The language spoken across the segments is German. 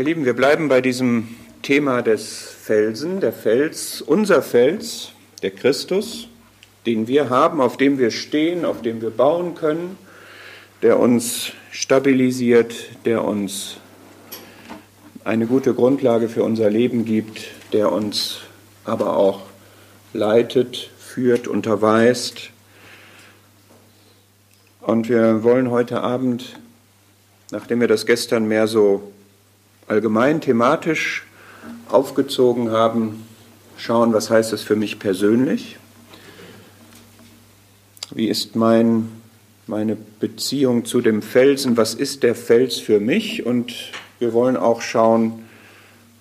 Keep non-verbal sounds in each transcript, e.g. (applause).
Ihr Lieben, wir bleiben bei diesem Thema des Felsen, der Fels, unser Fels, der Christus, den wir haben, auf dem wir stehen, auf dem wir bauen können, der uns stabilisiert, der uns eine gute Grundlage für unser Leben gibt, der uns aber auch leitet, führt, unterweist. Und wir wollen heute Abend, nachdem wir das gestern mehr so allgemein thematisch aufgezogen haben, schauen, was heißt das für mich persönlich? Wie ist mein, meine Beziehung zu dem Felsen? Was ist der Fels für mich? Und wir wollen auch schauen,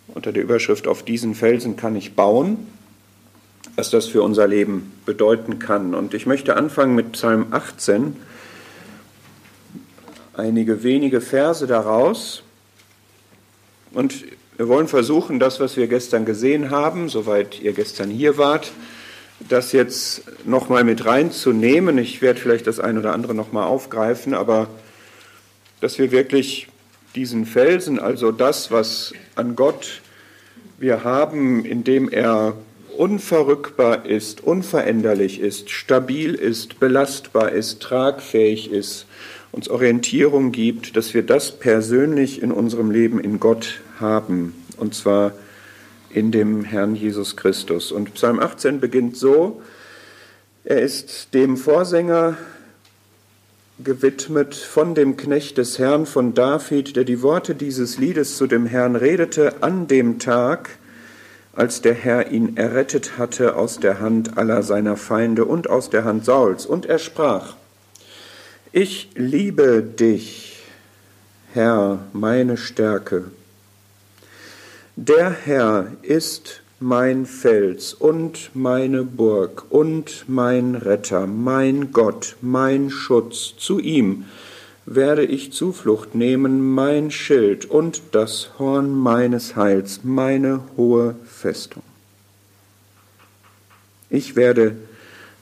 unter der Überschrift auf diesen Felsen kann ich bauen, was das für unser Leben bedeuten kann. Und ich möchte anfangen mit Psalm 18, einige wenige Verse daraus. Und wir wollen versuchen, das, was wir gestern gesehen haben, soweit ihr gestern hier wart, das jetzt nochmal mit reinzunehmen. Ich werde vielleicht das ein oder andere nochmal aufgreifen, aber dass wir wirklich diesen Felsen, also das, was an Gott wir haben, indem er unverrückbar ist, unveränderlich ist, stabil ist, belastbar ist, tragfähig ist, uns Orientierung gibt, dass wir das persönlich in unserem Leben in Gott haben, und zwar in dem Herrn Jesus Christus. Und Psalm 18 beginnt so, er ist dem Vorsänger gewidmet von dem Knecht des Herrn von David, der die Worte dieses Liedes zu dem Herrn redete an dem Tag, als der Herr ihn errettet hatte aus der Hand aller seiner Feinde und aus der Hand Sauls. Und er sprach, ich liebe dich, Herr, meine Stärke. Der Herr ist mein Fels und meine Burg und mein Retter, mein Gott, mein Schutz. Zu ihm werde ich Zuflucht nehmen, mein Schild und das Horn meines Heils, meine hohe Festung. Ich werde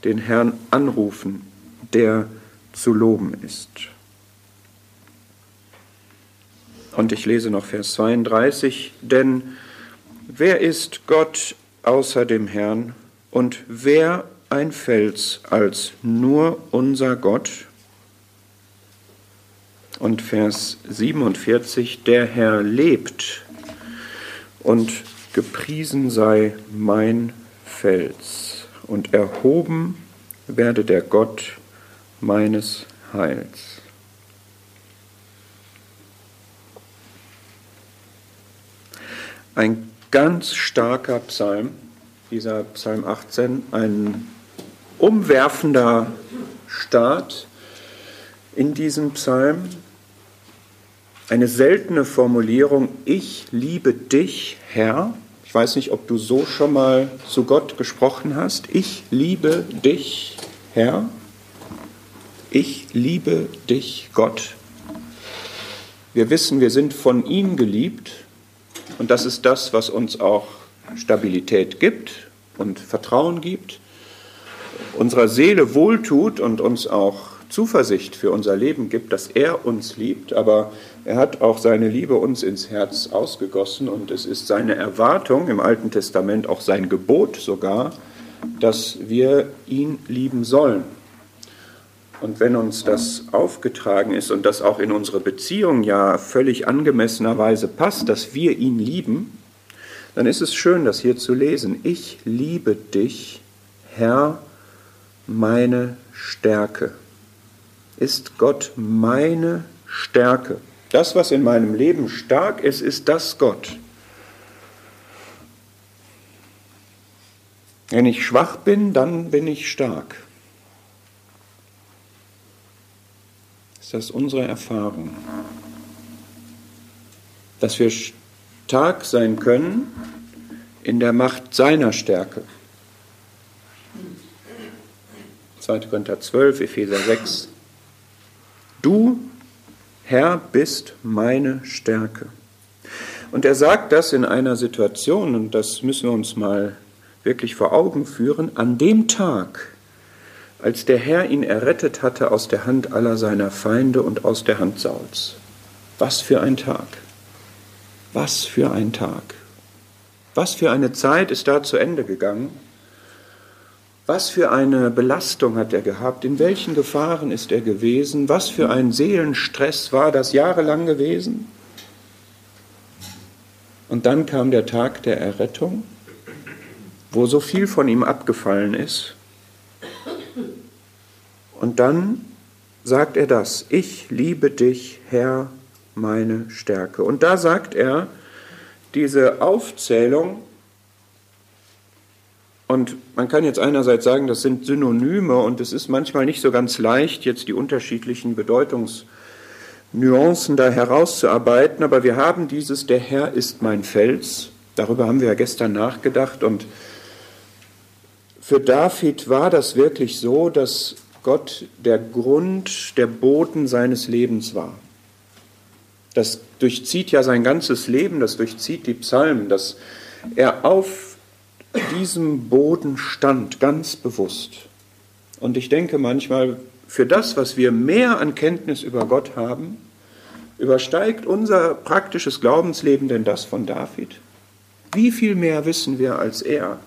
den Herrn anrufen, der zu loben ist. Und ich lese noch Vers 32, denn wer ist Gott außer dem Herrn und wer ein Fels als nur unser Gott? Und Vers 47, der Herr lebt und gepriesen sei mein Fels und erhoben werde der Gott meines Heils. Ein ganz starker Psalm, dieser Psalm 18, ein umwerfender Start in diesem Psalm, eine seltene Formulierung, ich liebe dich, Herr. Ich weiß nicht, ob du so schon mal zu Gott gesprochen hast. Ich liebe dich, Herr ich liebe dich, Gott. Wir wissen, wir sind von ihm geliebt und das ist das, was uns auch Stabilität gibt und Vertrauen gibt, unserer Seele wohltut und uns auch Zuversicht für unser Leben gibt, dass er uns liebt, aber er hat auch seine Liebe uns ins Herz ausgegossen und es ist seine Erwartung im Alten Testament, auch sein Gebot sogar, dass wir ihn lieben sollen. Und wenn uns das aufgetragen ist und das auch in unsere Beziehung ja völlig angemessenerweise passt, dass wir ihn lieben, dann ist es schön, das hier zu lesen. Ich liebe dich, Herr, meine Stärke. Ist Gott meine Stärke? Das, was in meinem Leben stark ist, ist das Gott. Wenn ich schwach bin, dann bin ich stark. Ist das unsere Erfahrung, dass wir stark sein können in der Macht seiner Stärke. 2. Korinther 12, Epheser 6. Du, Herr, bist meine Stärke. Und er sagt das in einer Situation, und das müssen wir uns mal wirklich vor Augen führen, an dem Tag, als der Herr ihn errettet hatte aus der Hand aller seiner Feinde und aus der Hand Sauls. Was für ein Tag. Was für ein Tag. Was für eine Zeit ist da zu Ende gegangen. Was für eine Belastung hat er gehabt? In welchen Gefahren ist er gewesen? Was für ein Seelenstress war das jahrelang gewesen? Und dann kam der Tag der Errettung, wo so viel von ihm abgefallen ist. Und dann sagt er das, ich liebe dich, Herr, meine Stärke. Und da sagt er, diese Aufzählung, und man kann jetzt einerseits sagen, das sind Synonyme und es ist manchmal nicht so ganz leicht, jetzt die unterschiedlichen Bedeutungsnuancen da herauszuarbeiten, aber wir haben dieses, der Herr ist mein Fels, darüber haben wir ja gestern nachgedacht und für David war das wirklich so, dass Gott der Grund, der Boden seines Lebens war. Das durchzieht ja sein ganzes Leben, das durchzieht die Psalmen, dass er auf diesem Boden stand, ganz bewusst. Und ich denke manchmal, für das, was wir mehr an Kenntnis über Gott haben, übersteigt unser praktisches Glaubensleben denn das von David? Wie viel mehr wissen wir als er?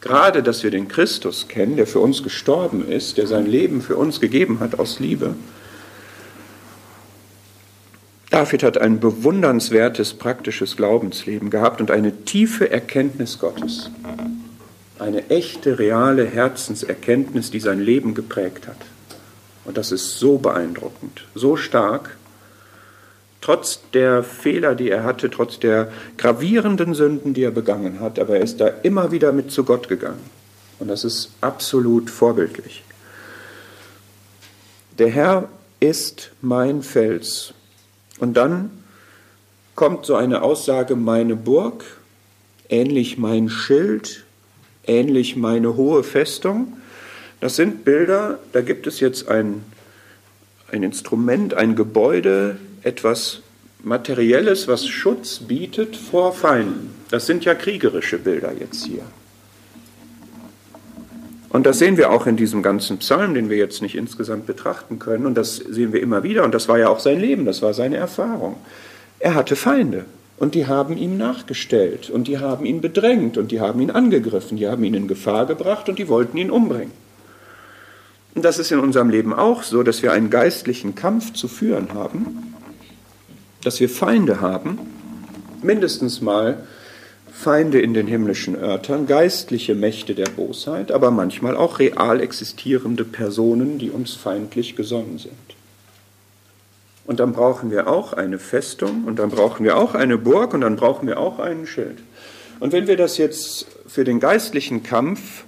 Gerade, dass wir den Christus kennen, der für uns gestorben ist, der sein Leben für uns gegeben hat aus Liebe. David hat ein bewundernswertes praktisches Glaubensleben gehabt und eine tiefe Erkenntnis Gottes. Eine echte, reale Herzenserkenntnis, die sein Leben geprägt hat. Und das ist so beeindruckend, so stark, trotz der Fehler, die er hatte, trotz der gravierenden Sünden, die er begangen hat, aber er ist da immer wieder mit zu Gott gegangen. Und das ist absolut vorbildlich. Der Herr ist mein Fels. Und dann kommt so eine Aussage, meine Burg, ähnlich mein Schild, ähnlich meine hohe Festung. Das sind Bilder, da gibt es jetzt ein, ein Instrument, ein Gebäude, etwas Materielles, was Schutz bietet vor Feinden. Das sind ja kriegerische Bilder jetzt hier. Und das sehen wir auch in diesem ganzen Psalm, den wir jetzt nicht insgesamt betrachten können. Und das sehen wir immer wieder. Und das war ja auch sein Leben, das war seine Erfahrung. Er hatte Feinde. Und die haben ihm nachgestellt. Und die haben ihn bedrängt. Und die haben ihn angegriffen. Die haben ihn in Gefahr gebracht. Und die wollten ihn umbringen. Und das ist in unserem Leben auch so, dass wir einen geistlichen Kampf zu führen haben dass wir Feinde haben, mindestens mal Feinde in den himmlischen Örtern, geistliche Mächte der Bosheit, aber manchmal auch real existierende Personen, die uns feindlich gesonnen sind. Und dann brauchen wir auch eine Festung und dann brauchen wir auch eine Burg und dann brauchen wir auch einen Schild. Und wenn wir das jetzt für den geistlichen Kampf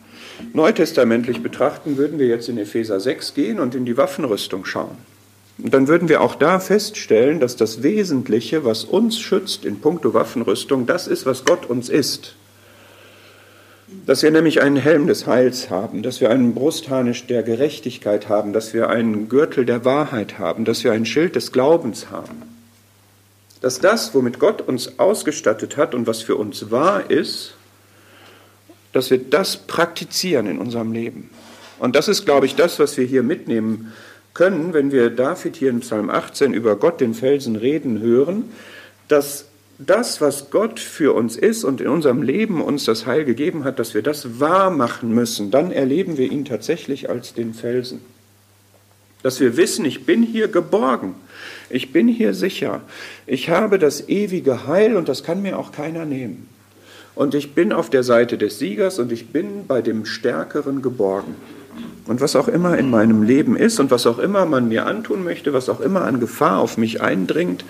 neutestamentlich betrachten, würden wir jetzt in Epheser 6 gehen und in die Waffenrüstung schauen. Dann würden wir auch da feststellen, dass das Wesentliche, was uns schützt in puncto Waffenrüstung, das ist, was Gott uns ist. Dass wir nämlich einen Helm des Heils haben, dass wir einen Brustharnisch der Gerechtigkeit haben, dass wir einen Gürtel der Wahrheit haben, dass wir ein Schild des Glaubens haben. Dass das, womit Gott uns ausgestattet hat und was für uns wahr ist, dass wir das praktizieren in unserem Leben. Und das ist, glaube ich, das, was wir hier mitnehmen können, wenn wir David hier in Psalm 18 über Gott den Felsen reden hören, dass das, was Gott für uns ist und in unserem Leben uns das Heil gegeben hat, dass wir das wahr machen müssen, dann erleben wir ihn tatsächlich als den Felsen. Dass wir wissen, ich bin hier geborgen, ich bin hier sicher, ich habe das ewige Heil und das kann mir auch keiner nehmen. Und ich bin auf der Seite des Siegers und ich bin bei dem Stärkeren geborgen. Und was auch immer in meinem Leben ist und was auch immer man mir antun möchte, was auch immer an Gefahr auf mich eindringt,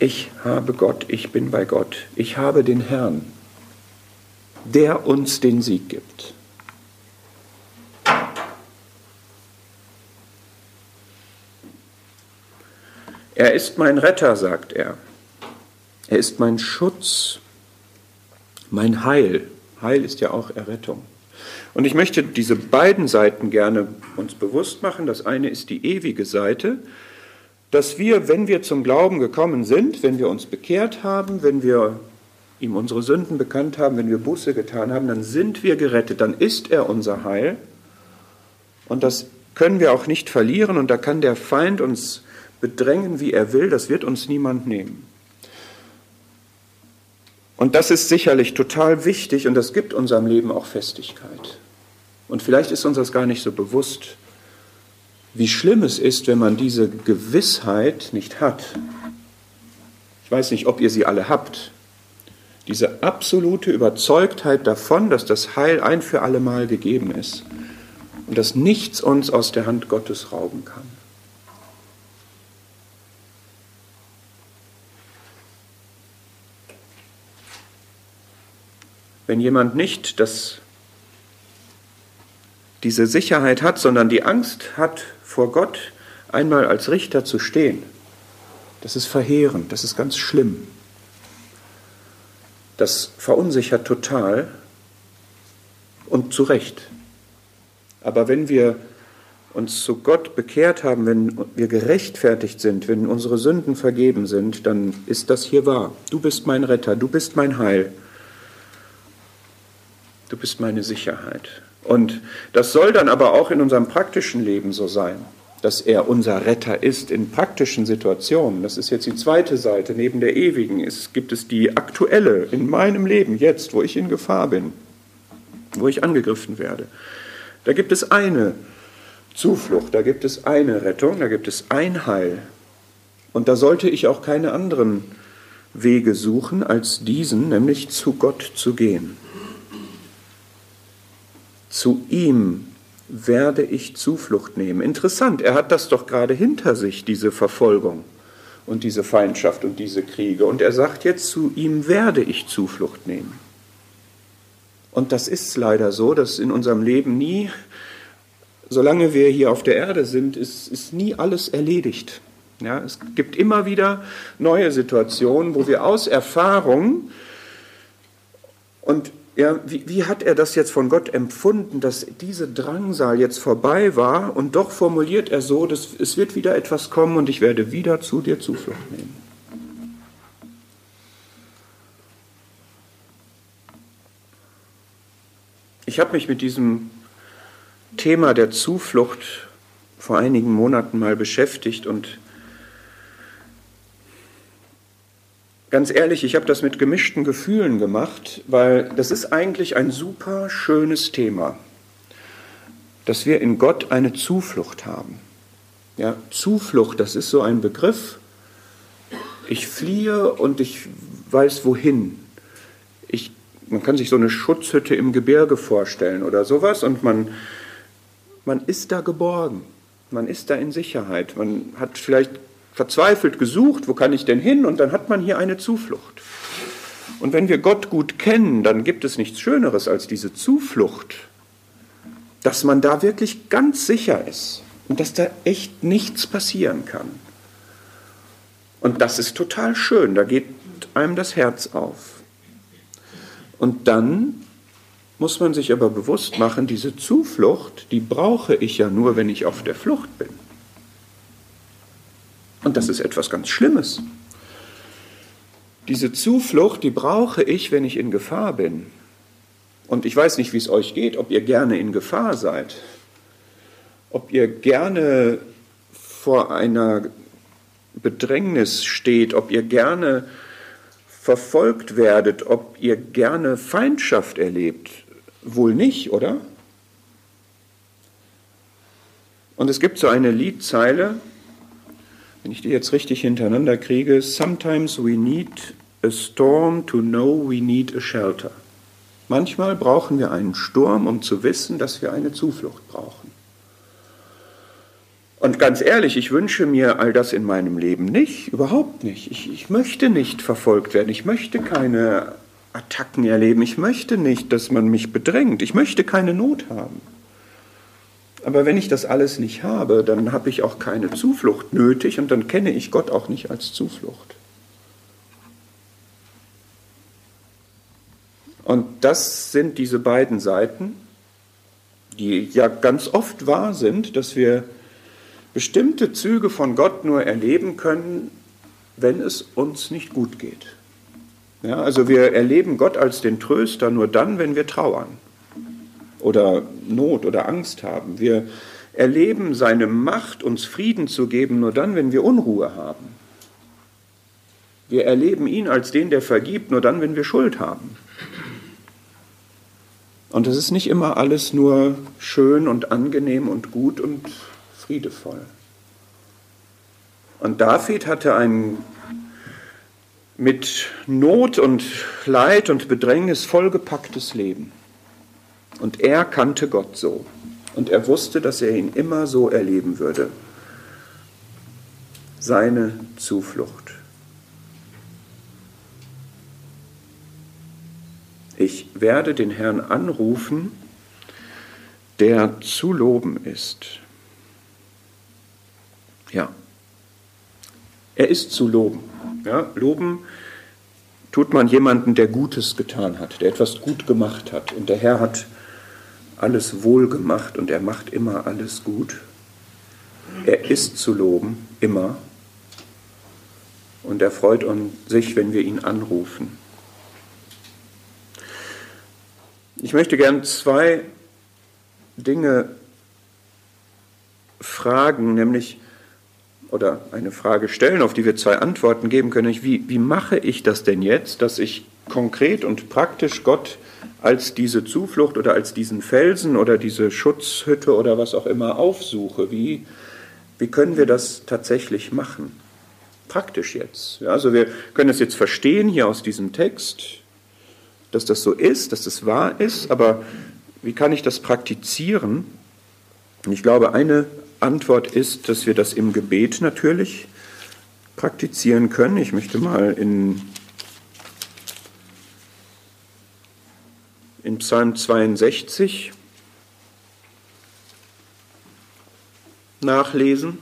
ich habe Gott, ich bin bei Gott, ich habe den Herrn, der uns den Sieg gibt. Er ist mein Retter, sagt er. Er ist mein Schutz, mein Heil. Heil ist ja auch Errettung. Und ich möchte diese beiden Seiten gerne uns bewusst machen. Das eine ist die ewige Seite, dass wir, wenn wir zum Glauben gekommen sind, wenn wir uns bekehrt haben, wenn wir ihm unsere Sünden bekannt haben, wenn wir Buße getan haben, dann sind wir gerettet, dann ist er unser Heil. Und das können wir auch nicht verlieren und da kann der Feind uns bedrängen, wie er will, das wird uns niemand nehmen. Und das ist sicherlich total wichtig und das gibt unserem Leben auch Festigkeit. Und vielleicht ist uns das gar nicht so bewusst, wie schlimm es ist, wenn man diese Gewissheit nicht hat. Ich weiß nicht, ob ihr sie alle habt. Diese absolute Überzeugtheit davon, dass das Heil ein für alle Mal gegeben ist und dass nichts uns aus der Hand Gottes rauben kann. Wenn jemand nicht das, diese Sicherheit hat, sondern die Angst hat, vor Gott einmal als Richter zu stehen, das ist verheerend, das ist ganz schlimm. Das verunsichert total und zu Recht. Aber wenn wir uns zu Gott bekehrt haben, wenn wir gerechtfertigt sind, wenn unsere Sünden vergeben sind, dann ist das hier wahr. Du bist mein Retter, du bist mein Heil. Du bist meine Sicherheit. Und das soll dann aber auch in unserem praktischen Leben so sein, dass er unser Retter ist in praktischen Situationen. Das ist jetzt die zweite Seite. Neben der ewigen ist, gibt es die aktuelle in meinem Leben, jetzt, wo ich in Gefahr bin, wo ich angegriffen werde. Da gibt es eine Zuflucht, da gibt es eine Rettung, da gibt es ein Heil. Und da sollte ich auch keine anderen Wege suchen als diesen, nämlich zu Gott zu gehen. Zu ihm werde ich Zuflucht nehmen. Interessant, er hat das doch gerade hinter sich, diese Verfolgung und diese Feindschaft und diese Kriege. Und er sagt jetzt, zu ihm werde ich Zuflucht nehmen. Und das ist leider so, dass in unserem Leben nie, solange wir hier auf der Erde sind, ist, ist nie alles erledigt. Ja, es gibt immer wieder neue Situationen, wo wir aus Erfahrung und ja, wie, wie hat er das jetzt von Gott empfunden, dass diese Drangsal jetzt vorbei war und doch formuliert er so, dass es wird wieder etwas kommen und ich werde wieder zu dir Zuflucht nehmen. Ich habe mich mit diesem Thema der Zuflucht vor einigen Monaten mal beschäftigt und Ganz ehrlich, ich habe das mit gemischten Gefühlen gemacht, weil das ist eigentlich ein super schönes Thema, dass wir in Gott eine Zuflucht haben. Ja, Zuflucht, das ist so ein Begriff. Ich fliehe und ich weiß wohin. Ich, man kann sich so eine Schutzhütte im Gebirge vorstellen oder sowas und man, man ist da geborgen. Man ist da in Sicherheit. Man hat vielleicht verzweifelt gesucht, wo kann ich denn hin? Und dann hat man hier eine Zuflucht. Und wenn wir Gott gut kennen, dann gibt es nichts Schöneres als diese Zuflucht, dass man da wirklich ganz sicher ist und dass da echt nichts passieren kann. Und das ist total schön, da geht einem das Herz auf. Und dann muss man sich aber bewusst machen, diese Zuflucht, die brauche ich ja nur, wenn ich auf der Flucht bin. Und das ist etwas ganz Schlimmes. Diese Zuflucht, die brauche ich, wenn ich in Gefahr bin. Und ich weiß nicht, wie es euch geht, ob ihr gerne in Gefahr seid, ob ihr gerne vor einer Bedrängnis steht, ob ihr gerne verfolgt werdet, ob ihr gerne Feindschaft erlebt. Wohl nicht, oder? Und es gibt so eine Liedzeile, wenn ich die jetzt richtig hintereinander kriege, sometimes we need a storm to know we need a shelter. Manchmal brauchen wir einen Sturm, um zu wissen, dass wir eine Zuflucht brauchen. Und ganz ehrlich, ich wünsche mir all das in meinem Leben nicht, überhaupt nicht. Ich, ich möchte nicht verfolgt werden, ich möchte keine Attacken erleben, ich möchte nicht, dass man mich bedrängt, ich möchte keine Not haben. Aber wenn ich das alles nicht habe, dann habe ich auch keine Zuflucht nötig und dann kenne ich Gott auch nicht als Zuflucht. Und das sind diese beiden Seiten, die ja ganz oft wahr sind, dass wir bestimmte Züge von Gott nur erleben können, wenn es uns nicht gut geht. Ja, also wir erleben Gott als den Tröster nur dann, wenn wir trauern oder Not oder Angst haben. Wir erleben seine Macht, uns Frieden zu geben, nur dann, wenn wir Unruhe haben. Wir erleben ihn als den, der vergibt, nur dann, wenn wir Schuld haben. Und es ist nicht immer alles nur schön und angenehm und gut und friedevoll. Und David hatte ein mit Not und Leid und Bedrängnis vollgepacktes Leben. Und er kannte Gott so. Und er wusste, dass er ihn immer so erleben würde. Seine Zuflucht. Ich werde den Herrn anrufen, der zu loben ist. Ja, er ist zu loben. Ja, loben tut man jemanden, der Gutes getan hat, der etwas gut gemacht hat. Und der Herr hat alles wohl gemacht und er macht immer alles gut. Er ist zu loben, immer. Und er freut sich, wenn wir ihn anrufen. Ich möchte gern zwei Dinge fragen, nämlich oder eine Frage stellen, auf die wir zwei Antworten geben können. Wie, wie mache ich das denn jetzt, dass ich konkret und praktisch Gott als diese Zuflucht oder als diesen Felsen oder diese Schutzhütte oder was auch immer aufsuche? Wie, wie können wir das tatsächlich machen? Praktisch jetzt. Ja, also wir können es jetzt verstehen hier aus diesem Text, dass das so ist, dass das wahr ist, aber wie kann ich das praktizieren? Ich glaube, eine Antwort ist, dass wir das im Gebet natürlich praktizieren können. Ich möchte mal in, in Psalm 62 nachlesen.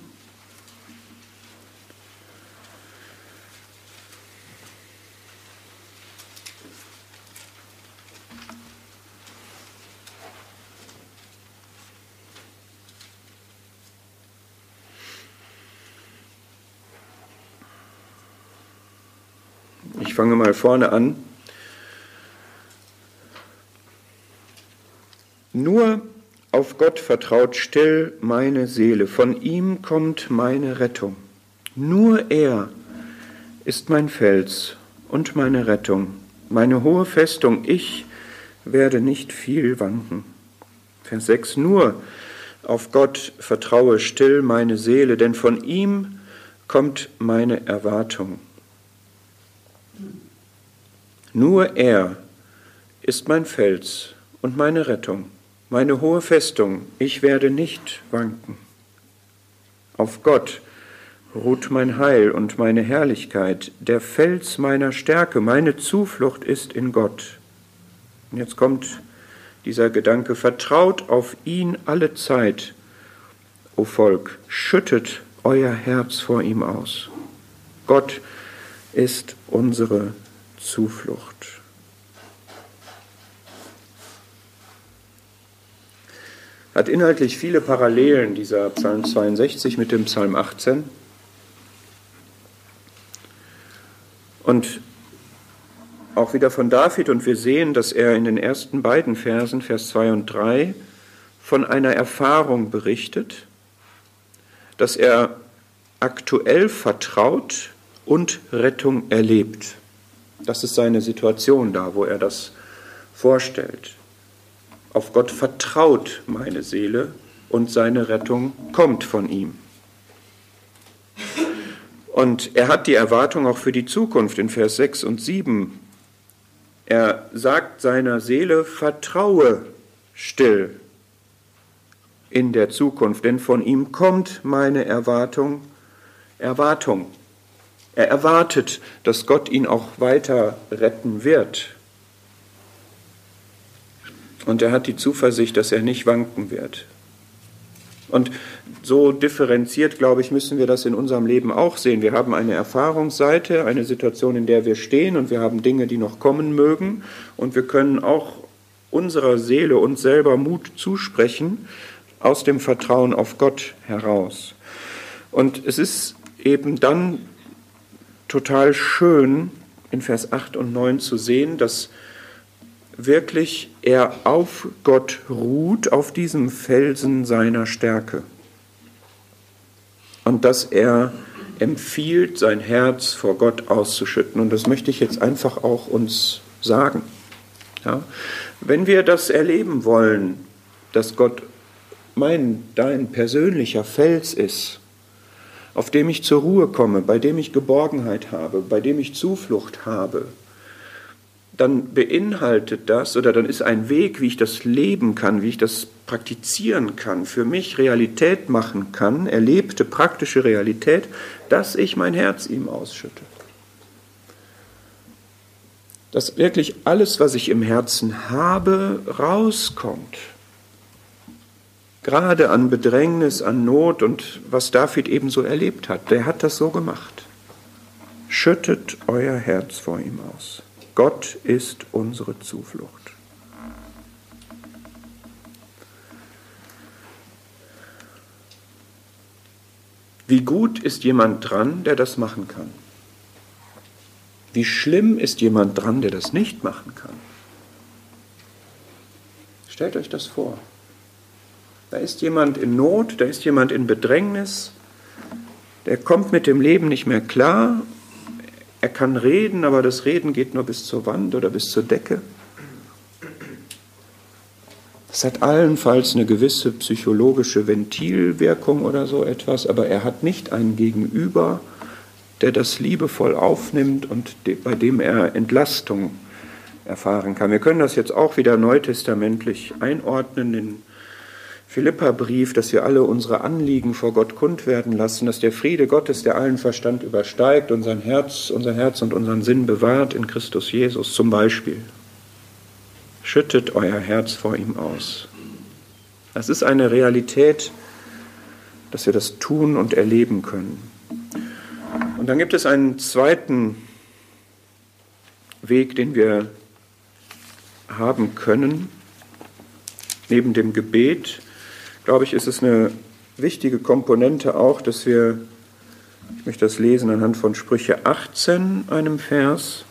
Ich fange mal vorne an. Nur auf Gott vertraut still meine Seele, von ihm kommt meine Rettung. Nur er ist mein Fels und meine Rettung, meine hohe Festung, ich werde nicht viel wanken. Vers 6, nur auf Gott vertraue still meine Seele, denn von ihm kommt meine Erwartung. Nur er ist mein Fels und meine Rettung, meine hohe Festung, ich werde nicht wanken. Auf Gott ruht mein Heil und meine Herrlichkeit, der Fels meiner Stärke, meine Zuflucht ist in Gott. Und jetzt kommt dieser Gedanke, vertraut auf ihn alle Zeit, o Volk, schüttet euer Herz vor ihm aus. Gott ist unsere Zuflucht. Hat inhaltlich viele Parallelen, dieser Psalm 62 mit dem Psalm 18. Und auch wieder von David, und wir sehen, dass er in den ersten beiden Versen, Vers 2 und 3, von einer Erfahrung berichtet, dass er aktuell vertraut und Rettung erlebt. Das ist seine Situation da, wo er das vorstellt. Auf Gott vertraut meine Seele und seine Rettung kommt von ihm. Und er hat die Erwartung auch für die Zukunft in Vers 6 und 7. Er sagt seiner Seele, vertraue still in der Zukunft, denn von ihm kommt meine Erwartung, Erwartung. Er erwartet, dass Gott ihn auch weiter retten wird. Und er hat die Zuversicht, dass er nicht wanken wird. Und so differenziert, glaube ich, müssen wir das in unserem Leben auch sehen. Wir haben eine Erfahrungsseite, eine Situation, in der wir stehen und wir haben Dinge, die noch kommen mögen. Und wir können auch unserer Seele uns selber Mut zusprechen aus dem Vertrauen auf Gott heraus. Und es ist eben dann total schön in Vers 8 und 9 zu sehen, dass wirklich er auf Gott ruht, auf diesem Felsen seiner Stärke. Und dass er empfiehlt, sein Herz vor Gott auszuschütten. Und das möchte ich jetzt einfach auch uns sagen. Ja? Wenn wir das erleben wollen, dass Gott mein, dein persönlicher Fels ist, auf dem ich zur Ruhe komme, bei dem ich Geborgenheit habe, bei dem ich Zuflucht habe, dann beinhaltet das oder dann ist ein Weg, wie ich das leben kann, wie ich das praktizieren kann, für mich Realität machen kann, erlebte praktische Realität, dass ich mein Herz ihm ausschütte. Dass wirklich alles, was ich im Herzen habe, rauskommt gerade an Bedrängnis, an Not und was David ebenso erlebt hat. Der hat das so gemacht. Schüttet euer Herz vor ihm aus. Gott ist unsere Zuflucht. Wie gut ist jemand dran, der das machen kann? Wie schlimm ist jemand dran, der das nicht machen kann? Stellt euch das vor. Da ist jemand in Not, da ist jemand in Bedrängnis, der kommt mit dem Leben nicht mehr klar. Er kann reden, aber das Reden geht nur bis zur Wand oder bis zur Decke. Das hat allenfalls eine gewisse psychologische Ventilwirkung oder so etwas, aber er hat nicht einen Gegenüber, der das liebevoll aufnimmt und bei dem er Entlastung erfahren kann. Wir können das jetzt auch wieder neutestamentlich einordnen in Philippa-Brief, dass wir alle unsere Anliegen vor Gott kund werden lassen, dass der Friede Gottes, der allen Verstand übersteigt, unser Herz, unser Herz und unseren Sinn bewahrt in Christus Jesus zum Beispiel. Schüttet euer Herz vor ihm aus. Das ist eine Realität, dass wir das tun und erleben können. Und dann gibt es einen zweiten Weg, den wir haben können, neben dem Gebet, glaube ich, ist es eine wichtige Komponente auch, dass wir, ich möchte das lesen anhand von Sprüche 18, einem Vers,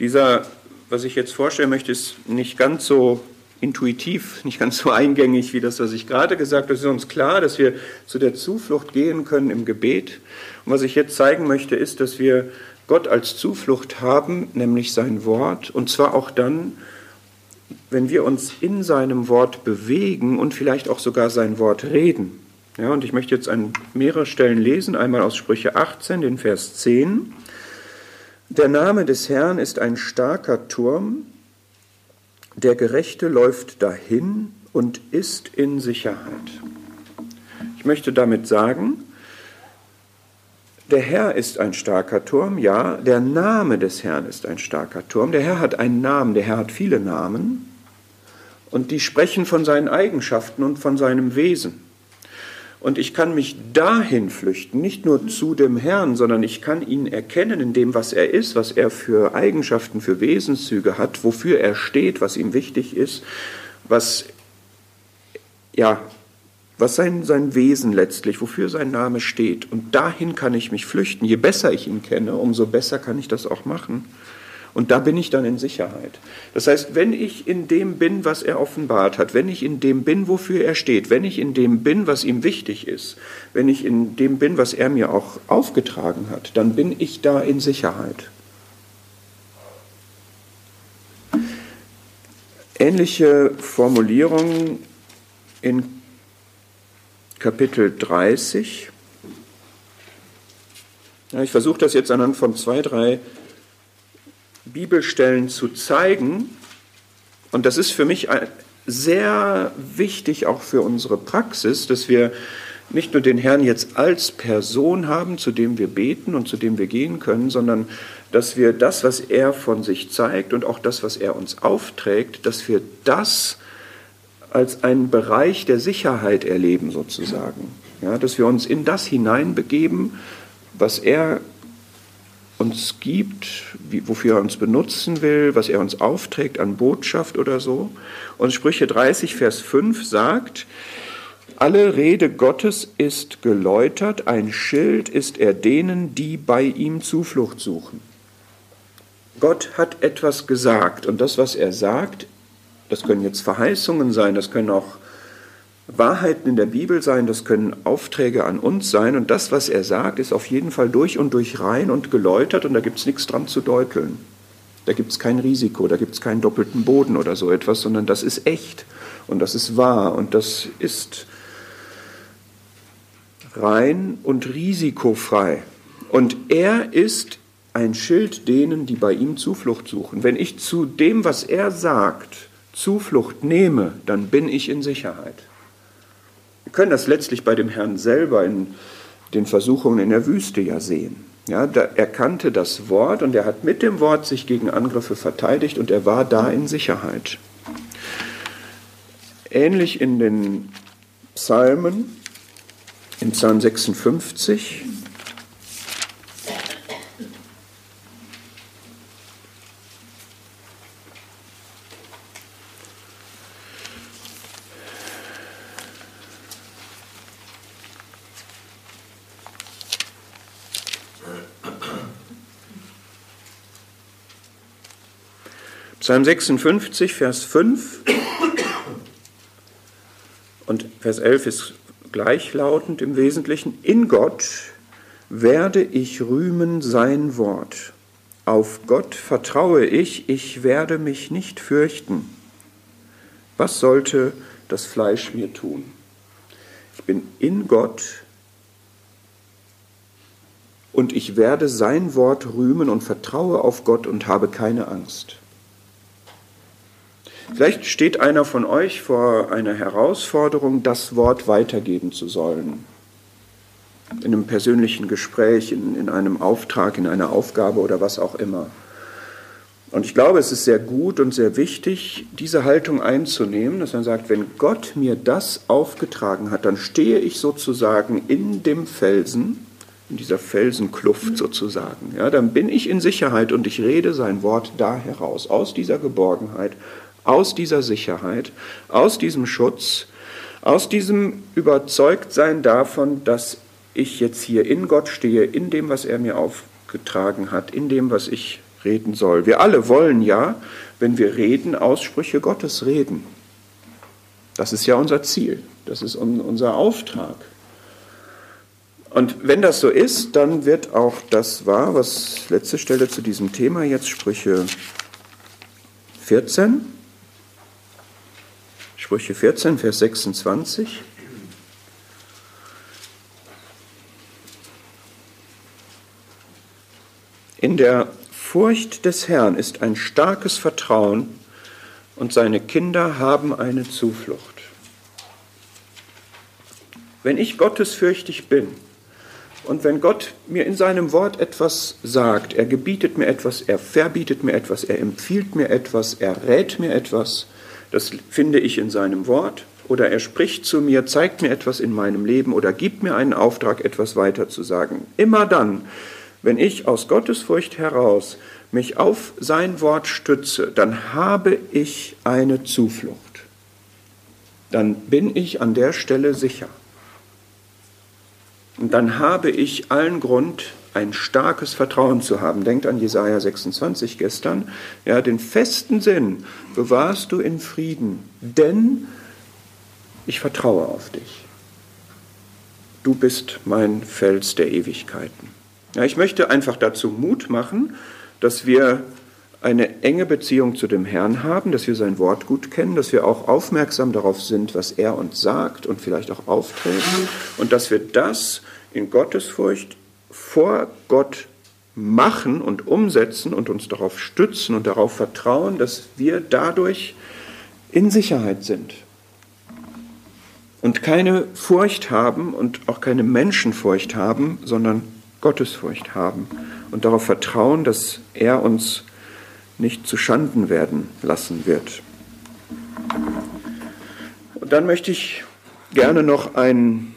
Dieser, was ich jetzt vorstellen möchte, ist nicht ganz so intuitiv, nicht ganz so eingängig wie das, was ich gerade gesagt habe. Es ist uns klar, dass wir zu der Zuflucht gehen können im Gebet. Und was ich jetzt zeigen möchte, ist, dass wir Gott als Zuflucht haben, nämlich sein Wort, und zwar auch dann, wenn wir uns in seinem Wort bewegen und vielleicht auch sogar sein Wort reden. Ja, und ich möchte jetzt an mehrere Stellen lesen, einmal aus Sprüche 18, den Vers 10. Der Name des Herrn ist ein starker Turm, der Gerechte läuft dahin und ist in Sicherheit. Ich möchte damit sagen, der Herr ist ein starker Turm, ja, der Name des Herrn ist ein starker Turm. Der Herr hat einen Namen, der Herr hat viele Namen und die sprechen von seinen Eigenschaften und von seinem Wesen. Und ich kann mich dahin flüchten, nicht nur zu dem Herrn, sondern ich kann ihn erkennen in dem, was er ist, was er für Eigenschaften, für Wesenszüge hat, wofür er steht, was ihm wichtig ist, was, ja, was sein, sein Wesen letztlich, wofür sein Name steht. Und dahin kann ich mich flüchten. Je besser ich ihn kenne, umso besser kann ich das auch machen. Und da bin ich dann in Sicherheit. Das heißt, wenn ich in dem bin, was er offenbart hat, wenn ich in dem bin, wofür er steht, wenn ich in dem bin, was ihm wichtig ist, wenn ich in dem bin, was er mir auch aufgetragen hat, dann bin ich da in Sicherheit. Ähnliche Formulierungen in Kapitel 30. Ja, ich versuche das jetzt anhand von zwei, drei Bibelstellen zu zeigen. Und das ist für mich sehr wichtig auch für unsere Praxis, dass wir nicht nur den Herrn jetzt als Person haben, zu dem wir beten und zu dem wir gehen können, sondern dass wir das, was er von sich zeigt und auch das, was er uns aufträgt, dass wir das als einen Bereich der Sicherheit erleben sozusagen. Ja, dass wir uns in das hineinbegeben, was er uns gibt, wie, wofür er uns benutzen will, was er uns aufträgt an Botschaft oder so. Und Sprüche 30, Vers 5 sagt, alle Rede Gottes ist geläutert, ein Schild ist er denen, die bei ihm Zuflucht suchen. Gott hat etwas gesagt und das, was er sagt, das können jetzt Verheißungen sein, das können auch Wahrheiten in der Bibel sein, das können Aufträge an uns sein und das, was er sagt, ist auf jeden Fall durch und durch rein und geläutert und da gibt es nichts dran zu deuteln. Da gibt es kein Risiko, da gibt es keinen doppelten Boden oder so etwas, sondern das ist echt und das ist wahr und das ist rein und risikofrei. Und er ist ein Schild denen, die bei ihm Zuflucht suchen. Wenn ich zu dem, was er sagt, Zuflucht nehme, dann bin ich in Sicherheit. Können das letztlich bei dem Herrn selber in den Versuchungen in der Wüste ja sehen. Ja, er kannte das Wort und er hat mit dem Wort sich gegen Angriffe verteidigt und er war da in Sicherheit. Ähnlich in den Psalmen, in Psalm 56, Psalm 56, Vers 5 und Vers 11 ist gleichlautend im Wesentlichen. In Gott werde ich rühmen sein Wort. Auf Gott vertraue ich, ich werde mich nicht fürchten. Was sollte das Fleisch mir tun? Ich bin in Gott und ich werde sein Wort rühmen und vertraue auf Gott und habe keine Angst. Vielleicht steht einer von euch vor einer Herausforderung, das Wort weitergeben zu sollen. In einem persönlichen Gespräch, in, in einem Auftrag, in einer Aufgabe oder was auch immer. Und ich glaube, es ist sehr gut und sehr wichtig, diese Haltung einzunehmen, dass man sagt, wenn Gott mir das aufgetragen hat, dann stehe ich sozusagen in dem Felsen, in dieser Felsenkluft sozusagen. Ja, dann bin ich in Sicherheit und ich rede sein Wort da heraus, aus dieser Geborgenheit, aus dieser Sicherheit, aus diesem Schutz, aus diesem Überzeugtsein davon, dass ich jetzt hier in Gott stehe, in dem, was er mir aufgetragen hat, in dem, was ich reden soll. Wir alle wollen ja, wenn wir reden, Aussprüche Gottes reden. Das ist ja unser Ziel, das ist unser Auftrag. Und wenn das so ist, dann wird auch das wahr, was letzte Stelle zu diesem Thema jetzt Sprüche 14. Sprüche 14, Vers 26. In der Furcht des Herrn ist ein starkes Vertrauen und seine Kinder haben eine Zuflucht. Wenn ich gottesfürchtig bin und wenn Gott mir in seinem Wort etwas sagt, er gebietet mir etwas, er verbietet mir etwas, er empfiehlt mir etwas, er rät mir etwas, das finde ich in seinem Wort. Oder er spricht zu mir, zeigt mir etwas in meinem Leben oder gibt mir einen Auftrag, etwas weiter zu sagen. Immer dann, wenn ich aus Gottesfurcht heraus mich auf sein Wort stütze, dann habe ich eine Zuflucht. Dann bin ich an der Stelle sicher. Dann habe ich allen Grund, ein starkes Vertrauen zu haben. Denkt an Jesaja 26 gestern. Ja, den festen Sinn bewahrst du in Frieden, denn ich vertraue auf dich. Du bist mein Fels der Ewigkeiten. Ja, ich möchte einfach dazu Mut machen, dass wir eine enge Beziehung zu dem Herrn haben, dass wir sein Wort gut kennen, dass wir auch aufmerksam darauf sind, was er uns sagt und vielleicht auch auftreten und dass wir das in Gottesfurcht vor Gott machen und umsetzen und uns darauf stützen und darauf vertrauen, dass wir dadurch in Sicherheit sind und keine Furcht haben und auch keine Menschenfurcht haben, sondern Gottesfurcht haben und darauf vertrauen, dass er uns nicht zu Schanden werden lassen wird. Und dann möchte ich gerne noch einen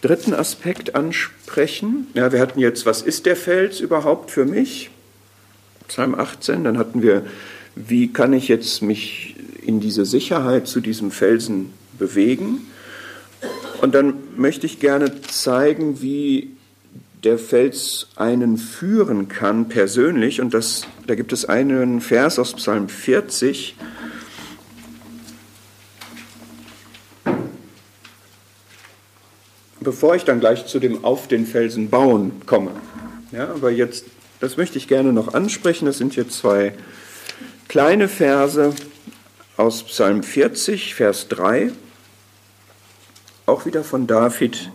dritten Aspekt ansprechen. Ja, wir hatten jetzt, was ist der Fels überhaupt für mich? Psalm 18. Dann hatten wir, wie kann ich jetzt mich in diese Sicherheit zu diesem Felsen bewegen? Und dann möchte ich gerne zeigen, wie der Fels einen führen kann persönlich. Und das, da gibt es einen Vers aus Psalm 40. Bevor ich dann gleich zu dem Auf den Felsen bauen komme. Ja, aber jetzt, das möchte ich gerne noch ansprechen. Das sind hier zwei kleine Verse aus Psalm 40, Vers 3. Auch wieder von David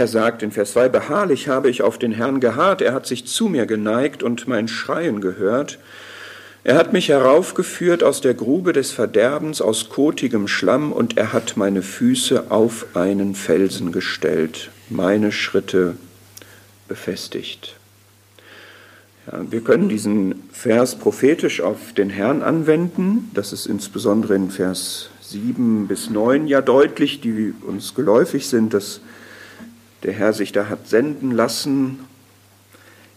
Er sagt in Vers 2, beharrlich habe ich auf den Herrn geharrt, er hat sich zu mir geneigt und mein Schreien gehört. Er hat mich heraufgeführt aus der Grube des Verderbens, aus kotigem Schlamm, und er hat meine Füße auf einen Felsen gestellt, meine Schritte befestigt. Ja, wir können diesen Vers prophetisch auf den Herrn anwenden. Das ist insbesondere in Vers 7 bis 9 ja deutlich, die uns geläufig sind, dass der Herr sich da hat senden lassen.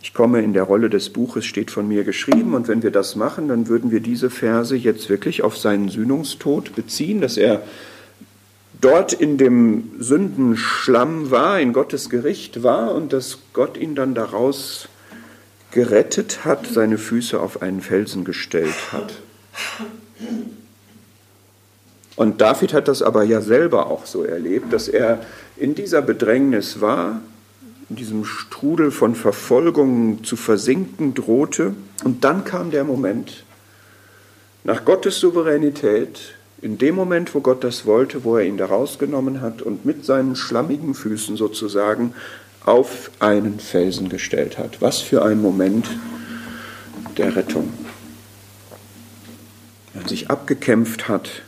Ich komme in der Rolle des Buches, steht von mir geschrieben. Und wenn wir das machen, dann würden wir diese Verse jetzt wirklich auf seinen Sühnungstod beziehen, dass er dort in dem Sündenschlamm war, in Gottes Gericht war und dass Gott ihn dann daraus gerettet hat, seine Füße auf einen Felsen gestellt hat. Und David hat das aber ja selber auch so erlebt, dass er in dieser Bedrängnis war, in diesem Strudel von Verfolgung zu versinken drohte. Und dann kam der Moment, nach Gottes Souveränität, in dem Moment, wo Gott das wollte, wo er ihn da rausgenommen hat und mit seinen schlammigen Füßen sozusagen auf einen Felsen gestellt hat. Was für ein Moment der Rettung. Er sich abgekämpft hat,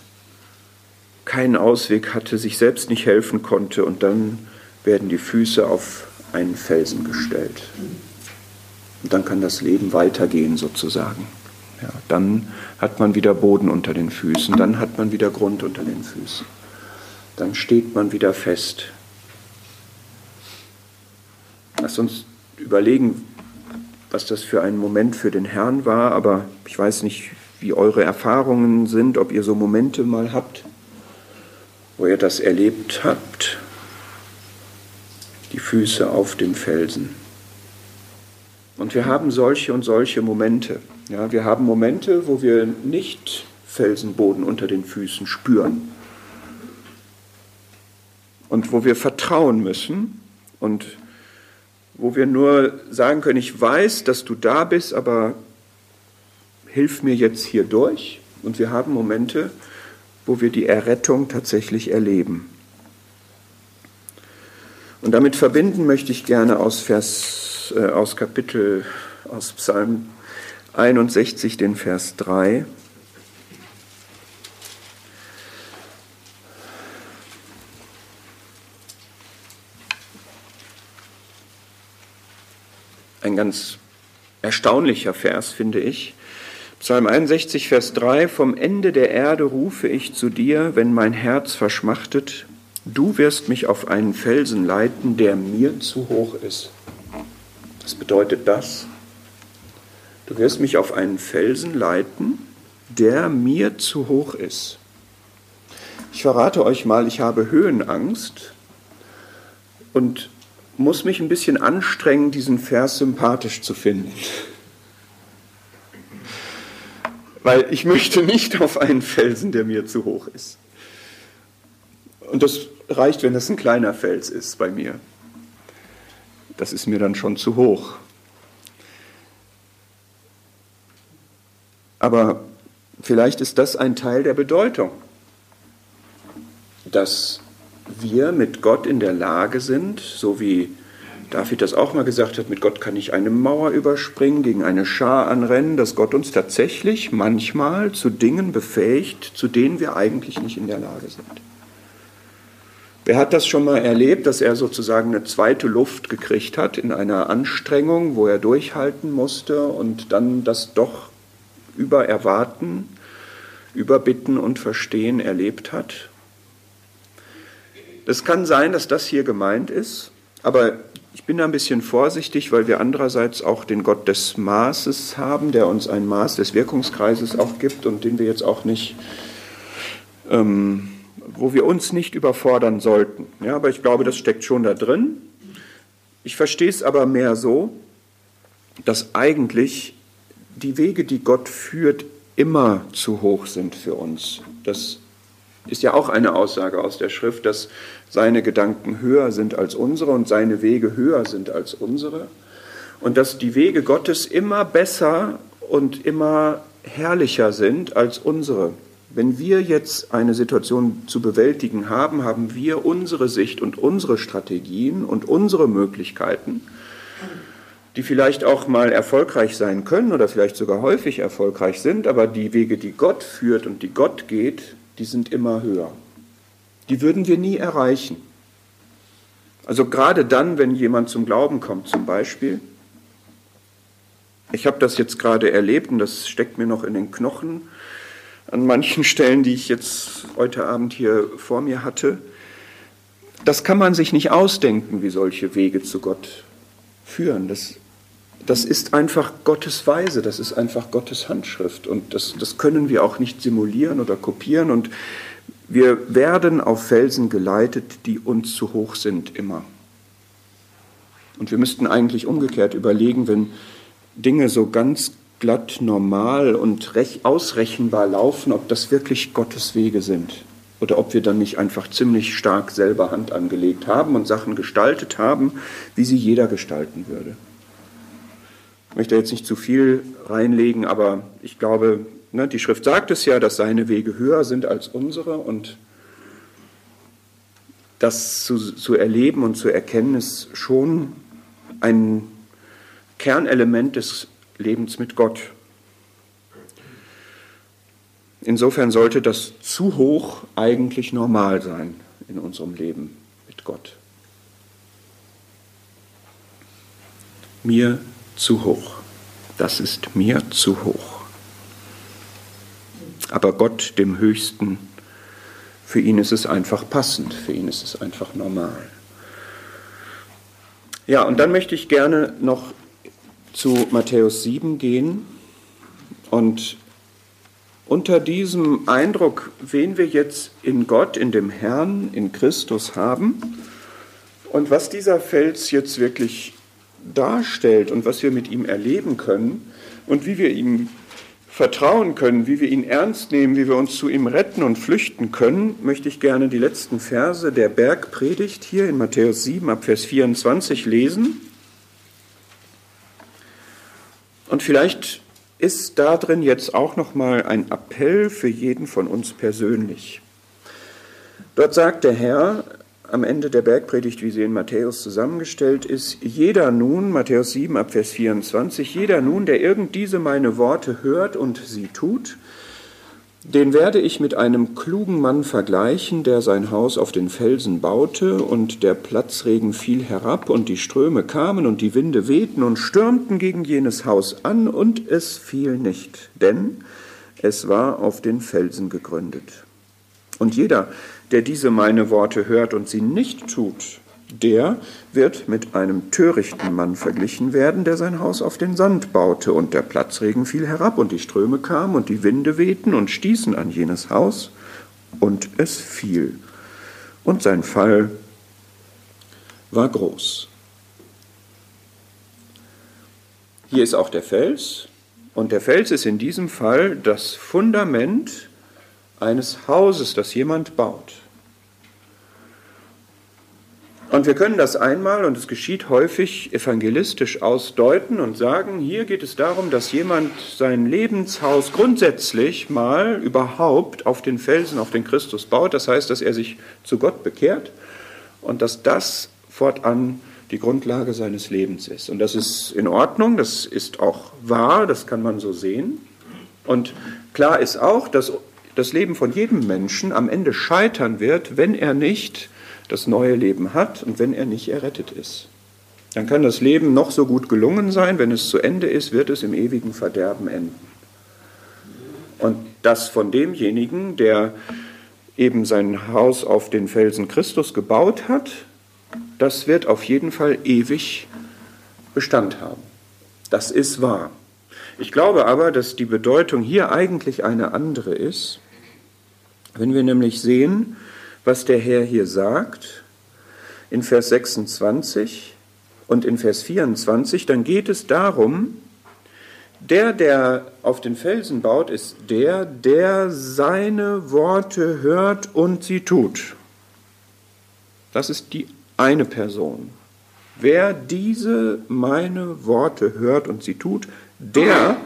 keinen Ausweg hatte, sich selbst nicht helfen konnte und dann werden die Füße auf einen Felsen gestellt. Und dann kann das Leben weitergehen sozusagen. Ja, dann hat man wieder Boden unter den Füßen, dann hat man wieder Grund unter den Füßen. Dann steht man wieder fest. Lass uns überlegen, was das für ein Moment für den Herrn war, aber ich weiß nicht, wie eure Erfahrungen sind, ob ihr so Momente mal habt, wo ihr das erlebt habt, die Füße auf dem Felsen. Und wir haben solche und solche Momente. Ja, wir haben Momente, wo wir nicht Felsenboden unter den Füßen spüren und wo wir vertrauen müssen und wo wir nur sagen können, ich weiß, dass du da bist, aber hilf mir jetzt hier durch. Und wir haben Momente, wo wir die Errettung tatsächlich erleben. Und damit verbinden möchte ich gerne aus Vers, äh, aus Kapitel, aus Psalm 61, den Vers 3. Ein ganz erstaunlicher Vers, finde ich. Psalm 61, Vers 3, vom Ende der Erde rufe ich zu dir, wenn mein Herz verschmachtet, du wirst mich auf einen Felsen leiten, der mir zu hoch ist. Was bedeutet das? Du wirst mich auf einen Felsen leiten, der mir zu hoch ist. Ich verrate euch mal, ich habe Höhenangst und muss mich ein bisschen anstrengen, diesen Vers sympathisch zu finden weil ich möchte nicht auf einen Felsen, der mir zu hoch ist. Und das reicht, wenn das ein kleiner Fels ist bei mir. Das ist mir dann schon zu hoch. Aber vielleicht ist das ein Teil der Bedeutung, dass wir mit Gott in der Lage sind, so wie David das auch mal gesagt hat, mit Gott kann ich eine Mauer überspringen, gegen eine Schar anrennen, dass Gott uns tatsächlich manchmal zu Dingen befähigt, zu denen wir eigentlich nicht in der Lage sind. Wer hat das schon mal erlebt, dass er sozusagen eine zweite Luft gekriegt hat in einer Anstrengung, wo er durchhalten musste und dann das doch über Erwarten, über Bitten und Verstehen erlebt hat? Das kann sein, dass das hier gemeint ist, aber ich bin da ein bisschen vorsichtig, weil wir andererseits auch den Gott des Maßes haben, der uns ein Maß des Wirkungskreises auch gibt und den wir jetzt auch nicht ähm, wo wir uns nicht überfordern sollten. Ja, aber ich glaube, das steckt schon da drin. Ich verstehe es aber mehr so, dass eigentlich die Wege, die Gott führt, immer zu hoch sind für uns. Das ist ja auch eine Aussage aus der Schrift, dass seine Gedanken höher sind als unsere und seine Wege höher sind als unsere. Und dass die Wege Gottes immer besser und immer herrlicher sind als unsere. Wenn wir jetzt eine Situation zu bewältigen haben, haben wir unsere Sicht und unsere Strategien und unsere Möglichkeiten, die vielleicht auch mal erfolgreich sein können oder vielleicht sogar häufig erfolgreich sind, aber die Wege, die Gott führt und die Gott geht, die sind immer höher. Die würden wir nie erreichen. Also gerade dann, wenn jemand zum Glauben kommt zum Beispiel, ich habe das jetzt gerade erlebt und das steckt mir noch in den Knochen an manchen (laughs) Stellen, die ich jetzt heute Abend hier vor mir hatte. Das kann man sich nicht ausdenken, wie solche Wege zu Gott führen. Das, das ist einfach Gottes Weise, das ist einfach Gottes Handschrift und das, das können wir auch nicht simulieren oder kopieren und wir werden auf Felsen geleitet, die uns zu hoch sind immer. Und wir müssten eigentlich umgekehrt überlegen, wenn Dinge so ganz glatt normal und ausrechenbar laufen, ob das wirklich Gottes Wege sind oder ob wir dann nicht einfach ziemlich stark selber Hand angelegt haben und Sachen gestaltet haben, wie sie jeder gestalten würde. Ich möchte jetzt nicht zu viel reinlegen, aber ich glaube, ne, die Schrift sagt es ja, dass seine Wege höher sind als unsere und das zu, zu erleben und zu erkennen ist schon ein Kernelement des Lebens mit Gott. Insofern sollte das zu hoch eigentlich normal sein in unserem Leben mit Gott. Mir zu hoch. Das ist mir zu hoch. Aber Gott, dem Höchsten, für ihn ist es einfach passend, für ihn ist es einfach normal. Ja, und dann möchte ich gerne noch zu Matthäus 7 gehen und unter diesem Eindruck, wen wir jetzt in Gott, in dem Herrn, in Christus haben und was dieser Fels jetzt wirklich darstellt und was wir mit ihm erleben können und wie wir ihm vertrauen können, wie wir ihn ernst nehmen, wie wir uns zu ihm retten und flüchten können, möchte ich gerne die letzten Verse der Bergpredigt hier in Matthäus 7 ab Vers 24 lesen. Und vielleicht ist darin jetzt auch noch mal ein Appell für jeden von uns persönlich. Dort sagt der Herr am Ende der Bergpredigt, wie sie in Matthäus zusammengestellt ist, jeder nun, Matthäus 7 ab Vers 24, jeder nun, der irgend diese meine Worte hört und sie tut, den werde ich mit einem klugen Mann vergleichen, der sein Haus auf den Felsen baute, und der Platzregen fiel herab, und die Ströme kamen, und die Winde wehten und stürmten gegen jenes Haus an, und es fiel nicht, denn es war auf den Felsen gegründet. Und jeder, der diese meine Worte hört und sie nicht tut, der wird mit einem törichten Mann verglichen werden, der sein Haus auf den Sand baute, und der Platzregen fiel herab, und die Ströme kamen, und die Winde wehten und stießen an jenes Haus, und es fiel. Und sein Fall war groß. Hier ist auch der Fels, und der Fels ist in diesem Fall das Fundament eines Hauses, das jemand baut. Und wir können das einmal, und es geschieht häufig, evangelistisch ausdeuten und sagen, hier geht es darum, dass jemand sein Lebenshaus grundsätzlich mal überhaupt auf den Felsen, auf den Christus baut. Das heißt, dass er sich zu Gott bekehrt und dass das fortan die Grundlage seines Lebens ist. Und das ist in Ordnung, das ist auch wahr, das kann man so sehen. Und klar ist auch, dass das Leben von jedem Menschen am Ende scheitern wird, wenn er nicht das neue Leben hat und wenn er nicht errettet ist. Dann kann das Leben noch so gut gelungen sein, wenn es zu Ende ist, wird es im ewigen Verderben enden. Und das von demjenigen, der eben sein Haus auf den Felsen Christus gebaut hat, das wird auf jeden Fall ewig Bestand haben. Das ist wahr. Ich glaube aber, dass die Bedeutung hier eigentlich eine andere ist. Wenn wir nämlich sehen, was der Herr hier sagt in Vers 26 und in Vers 24, dann geht es darum, der, der auf den Felsen baut, ist der, der seine Worte hört und sie tut. Das ist die eine Person. Wer diese meine Worte hört und sie tut, der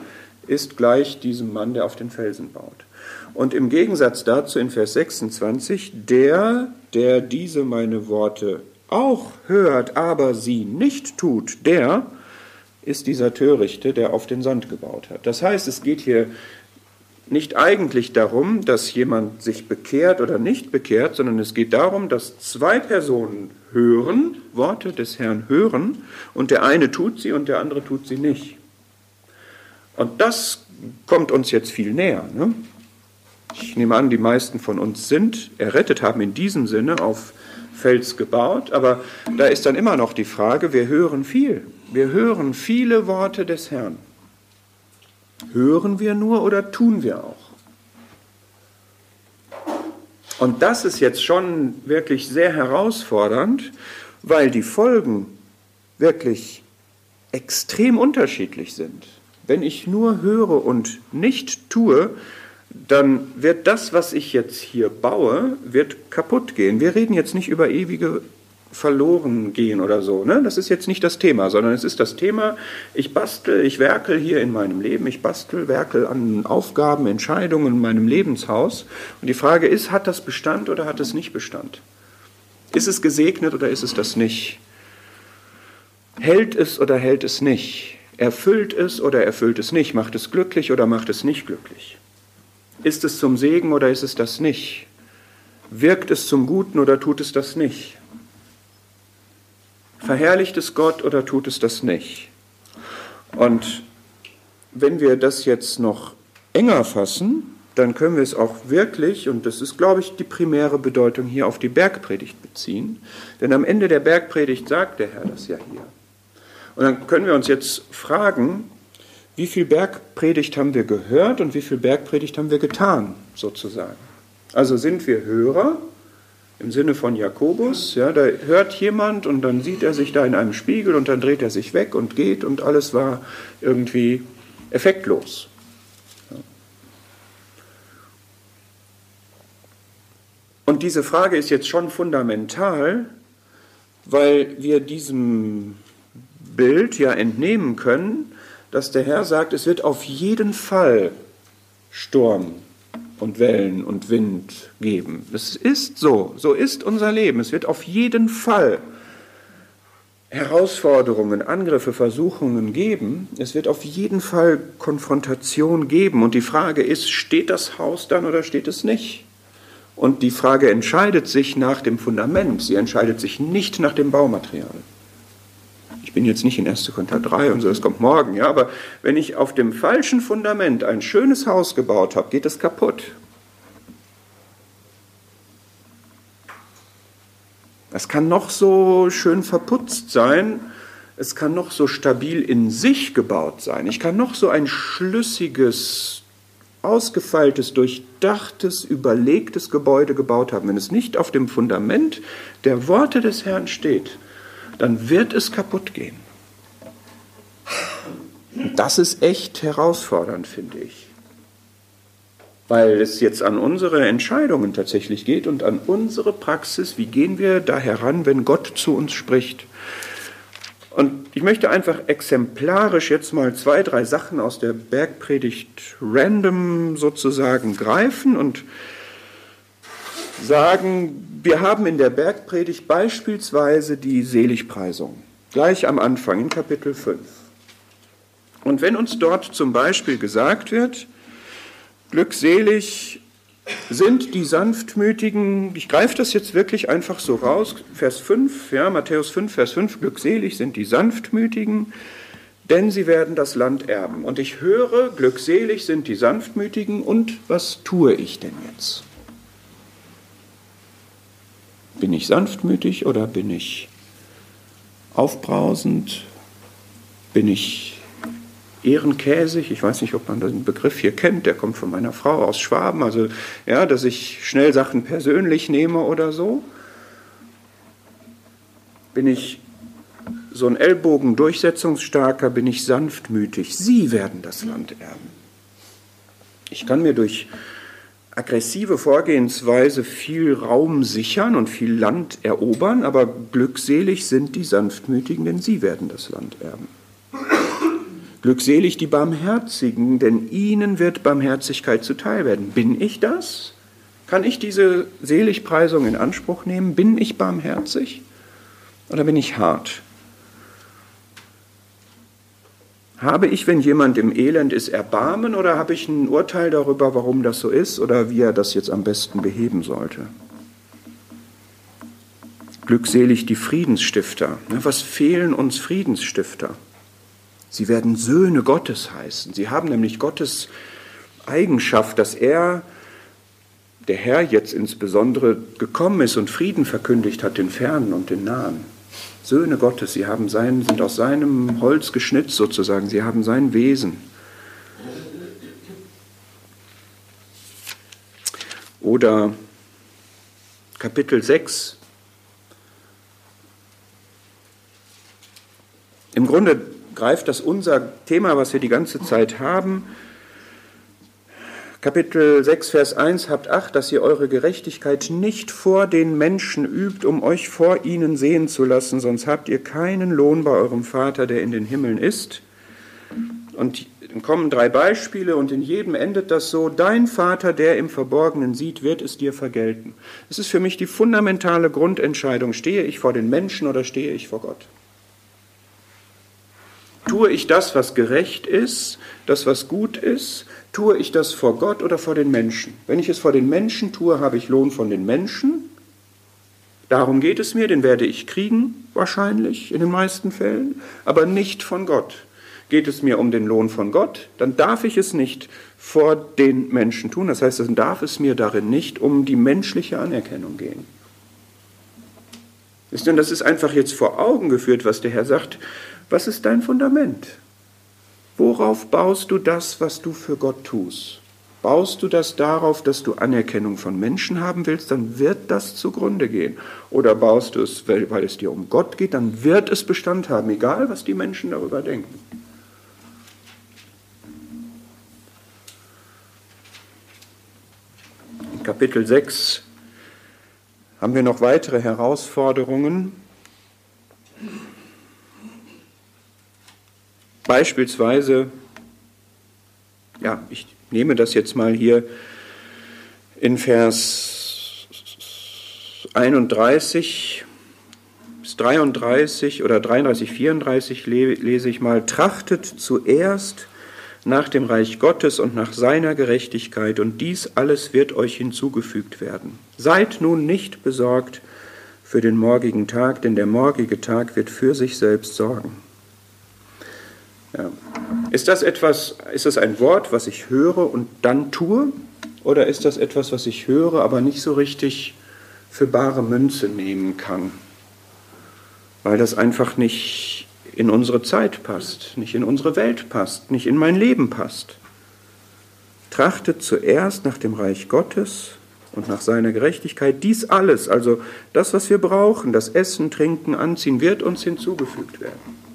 ist gleich diesem Mann, der auf den Felsen baut. Und im Gegensatz dazu in Vers 26, der, der diese meine Worte auch hört, aber sie nicht tut, der ist dieser Törichte, der auf den Sand gebaut hat. Das heißt, es geht hier nicht eigentlich darum, dass jemand sich bekehrt oder nicht bekehrt, sondern es geht darum, dass zwei Personen hören, Worte des Herrn hören, und der eine tut sie und der andere tut sie nicht. Und das kommt uns jetzt viel näher. Ne? Ich nehme an, die meisten von uns sind errettet, haben in diesem Sinne auf Fels gebaut, aber da ist dann immer noch die Frage, wir hören viel. Wir hören viele Worte des Herrn. Hören wir nur oder tun wir auch? Und das ist jetzt schon wirklich sehr herausfordernd, weil die Folgen wirklich extrem unterschiedlich sind. Wenn ich nur höre und nicht tue, dann wird das, was ich jetzt hier baue, wird kaputt gehen. Wir reden jetzt nicht über ewige verloren gehen oder so. Ne? Das ist jetzt nicht das Thema, sondern es ist das Thema, ich bastel, ich werkel hier in meinem Leben, ich bastel, werkel an Aufgaben, Entscheidungen in meinem Lebenshaus. Und die Frage ist, hat das Bestand oder hat es nicht Bestand? Ist es gesegnet oder ist es das nicht? Hält es oder hält es nicht? Erfüllt es oder erfüllt es nicht? Macht es glücklich oder macht es nicht glücklich? Ist es zum Segen oder ist es das nicht? Wirkt es zum Guten oder tut es das nicht? Verherrlicht es Gott oder tut es das nicht? Und wenn wir das jetzt noch enger fassen, dann können wir es auch wirklich, und das ist, glaube ich, die primäre Bedeutung hier auf die Bergpredigt beziehen. Denn am Ende der Bergpredigt sagt der Herr das ja hier. Und dann können wir uns jetzt fragen, wie viel Bergpredigt haben wir gehört und wie viel Bergpredigt haben wir getan, sozusagen. Also sind wir Hörer im Sinne von Jakobus, ja, da hört jemand und dann sieht er sich da in einem Spiegel und dann dreht er sich weg und geht und alles war irgendwie effektlos. Und diese Frage ist jetzt schon fundamental, weil wir diesem Bild ja entnehmen können, dass der Herr sagt, es wird auf jeden Fall Sturm und Wellen und Wind geben. Es ist so, so ist unser Leben. Es wird auf jeden Fall Herausforderungen, Angriffe, Versuchungen geben. Es wird auf jeden Fall Konfrontation geben. Und die Frage ist, steht das Haus dann oder steht es nicht? Und die Frage entscheidet sich nach dem Fundament. Sie entscheidet sich nicht nach dem Baumaterial. Ich bin jetzt nicht in 1. Korinther 3 und so, das kommt morgen, ja, aber wenn ich auf dem falschen Fundament ein schönes Haus gebaut habe, geht es kaputt. Es kann noch so schön verputzt sein, es kann noch so stabil in sich gebaut sein, ich kann noch so ein schlüssiges, ausgefeiltes, durchdachtes, überlegtes Gebäude gebaut haben. Wenn es nicht auf dem Fundament der Worte des Herrn steht, dann wird es kaputt gehen. Das ist echt herausfordernd, finde ich. Weil es jetzt an unsere Entscheidungen tatsächlich geht und an unsere Praxis. Wie gehen wir da heran, wenn Gott zu uns spricht? Und ich möchte einfach exemplarisch jetzt mal zwei, drei Sachen aus der Bergpredigt random sozusagen greifen und sagen, wir haben in der Bergpredigt beispielsweise die Seligpreisung, gleich am Anfang in Kapitel 5. Und wenn uns dort zum Beispiel gesagt wird, glückselig sind die Sanftmütigen, ich greife das jetzt wirklich einfach so raus, Vers 5, ja, Matthäus 5, Vers 5, glückselig sind die Sanftmütigen, denn sie werden das Land erben. Und ich höre, glückselig sind die Sanftmütigen und was tue ich denn jetzt? Bin ich sanftmütig oder bin ich aufbrausend? Bin ich ehrenkäsig. Ich weiß nicht, ob man den Begriff hier kennt. Der kommt von meiner Frau aus Schwaben. Also, ja, dass ich schnell Sachen persönlich nehme oder so. Bin ich so ein Ellbogen durchsetzungsstarker, bin ich sanftmütig. Sie werden das Land erben. Ich kann mir durch aggressive Vorgehensweise viel Raum sichern und viel Land erobern, aber glückselig sind die Sanftmütigen, denn sie werden das Land erben. Glückselig die Barmherzigen, denn ihnen wird Barmherzigkeit zuteil werden. Bin ich das? Kann ich diese Seligpreisung in Anspruch nehmen? Bin ich barmherzig oder bin ich hart? Habe ich, wenn jemand im Elend ist, Erbarmen oder habe ich ein Urteil darüber, warum das so ist oder wie er das jetzt am besten beheben sollte? Glückselig die Friedensstifter. Was fehlen uns Friedensstifter? Sie werden Söhne Gottes heißen. Sie haben nämlich Gottes Eigenschaft, dass er, der Herr jetzt insbesondere, gekommen ist und Frieden verkündigt hat, den Fernen und den Nahen. Söhne Gottes, sie haben sein, sind aus seinem Holz geschnitzt sozusagen, sie haben sein Wesen. Oder Kapitel 6. Im Grunde greift das unser Thema, was wir die ganze Zeit haben, Kapitel 6, Vers 1, habt Acht, dass ihr eure Gerechtigkeit nicht vor den Menschen übt, um euch vor ihnen sehen zu lassen, sonst habt ihr keinen Lohn bei eurem Vater, der in den Himmeln ist. Und dann kommen drei Beispiele und in jedem endet das so, dein Vater, der im Verborgenen sieht, wird es dir vergelten. Es ist für mich die fundamentale Grundentscheidung, stehe ich vor den Menschen oder stehe ich vor Gott? Tue ich das, was gerecht ist, das, was gut ist? Tue ich das vor Gott oder vor den Menschen? Wenn ich es vor den Menschen tue, habe ich Lohn von den Menschen. Darum geht es mir, den werde ich kriegen, wahrscheinlich in den meisten Fällen, aber nicht von Gott. Geht es mir um den Lohn von Gott, dann darf ich es nicht vor den Menschen tun. Das heißt, dann darf es mir darin nicht um die menschliche Anerkennung gehen. Ist denn das ist einfach jetzt vor Augen geführt, was der Herr sagt. Was ist dein Fundament? Worauf baust du das, was du für Gott tust? Baust du das darauf, dass du Anerkennung von Menschen haben willst, dann wird das zugrunde gehen. Oder baust du es, weil, es dir um Gott geht, dann wird es Bestand haben, egal was die Menschen darüber denken. In Kapitel 6 haben wir noch weitere Herausforderungen. Beispielsweise, ja, ich nehme das jetzt mal hier in Vers 31 bis 33 oder 33, 34 lese ich mal, trachtet zuerst nach dem Reich Gottes und nach seiner Gerechtigkeit, und dies alles wird euch hinzugefügt werden. Seid nun nicht besorgt für den morgigen Tag, denn der morgige Tag wird für sich selbst sorgen. Ja. Ist das etwas, ist das ein Wort, was ich höre und dann tue? Oder ist das etwas, was ich höre, aber nicht so richtig für bare Münze nehmen kann? Weil das einfach nicht in unsere Zeit passt, nicht in unsere Welt passt, nicht in mein Leben passt. Trachtet zuerst nach dem Reich Gottes und nach seiner Gerechtigkeit. Dies alles, also das, was wir brauchen, das Essen, Trinken, Anziehen, wird uns hinzugefügt werden.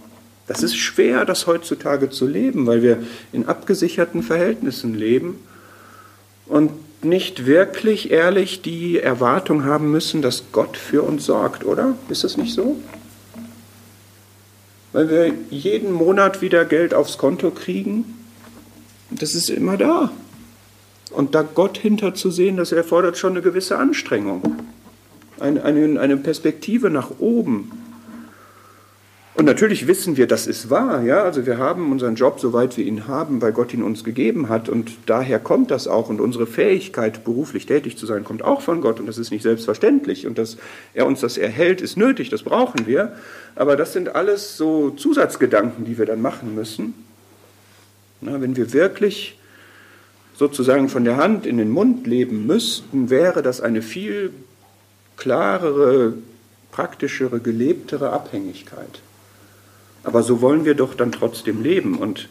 Das ist schwer, das heutzutage zu leben, weil wir in abgesicherten Verhältnissen leben und nicht wirklich ehrlich die Erwartung haben müssen, dass Gott für uns sorgt, oder? Ist das nicht so? Weil wir jeden Monat wieder Geld aufs Konto kriegen, das ist immer da. Und da Gott hinter zu sehen, das erfordert schon eine gewisse Anstrengung, eine, eine, eine Perspektive nach oben. Und natürlich wissen wir, das ist wahr. Ja? Also wir haben unseren Job, soweit wir ihn haben, weil Gott ihn uns gegeben hat. Und daher kommt das auch. Und unsere Fähigkeit, beruflich tätig zu sein, kommt auch von Gott. Und das ist nicht selbstverständlich. Und dass er uns das erhält, ist nötig. Das brauchen wir. Aber das sind alles so Zusatzgedanken, die wir dann machen müssen. Na, wenn wir wirklich sozusagen von der Hand in den Mund leben müssten, wäre das eine viel klarere, praktischere, gelebtere Abhängigkeit. Aber so wollen wir doch dann trotzdem leben. Und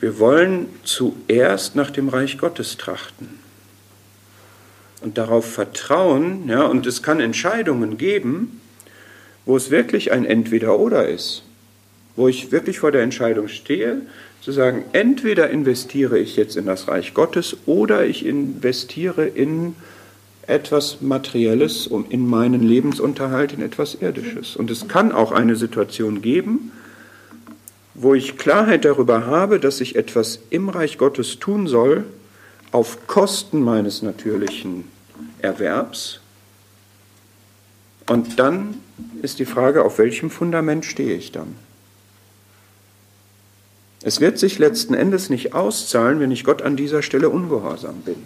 Wir wollen zuerst nach dem Reich Gottes trachten und darauf vertrauen, ja, und es kann Entscheidungen geben, wo es wirklich ein Entweder-Oder ist, wo ich wirklich vor der Entscheidung stehe, zu sagen, entweder investiere ich jetzt in das Reich Gottes oder ich investiere in etwas Materielles, in meinen Lebensunterhalt, in etwas Irdisches. Und es kann auch eine Situation geben, wo ich Klarheit darüber habe, dass ich etwas im Reich Gottes tun soll, auf Kosten meines natürlichen Erwerbs. Und dann ist die Frage, auf welchem Fundament stehe ich dann? Es wird sich letzten Endes nicht auszahlen, wenn ich Gott an dieser Stelle ungehorsam bin.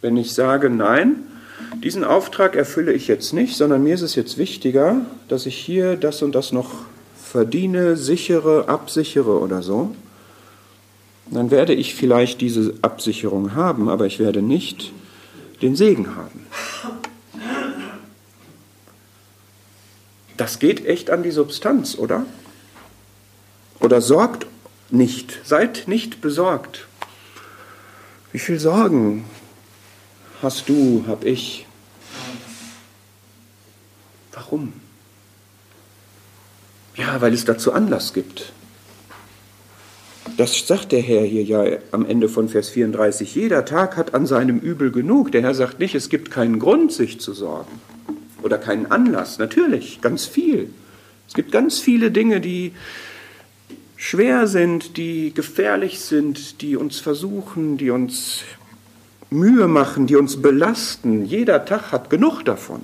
Wenn ich sage, nein, diesen Auftrag erfülle ich jetzt nicht, sondern mir ist es jetzt wichtiger, dass ich hier das und das noch verdiene, sichere, absichere oder so, dann werde ich vielleicht diese Absicherung haben, aber ich werde nicht den Segen haben. Das geht echt an die Substanz, oder? Oder sorgt nicht, seid nicht besorgt. Wie viel Sorgen hast du, hab ich? Warum? Ja, weil es dazu Anlass gibt. Das sagt der Herr hier ja am Ende von Vers 34. Jeder Tag hat an seinem Übel genug. Der Herr sagt nicht, es gibt keinen Grund, sich zu sorgen. Oder keinen Anlass. Natürlich, ganz viel. Es gibt ganz viele Dinge, die schwer sind, die gefährlich sind, die uns versuchen, die uns Mühe machen, die uns belasten. Jeder Tag hat genug davon.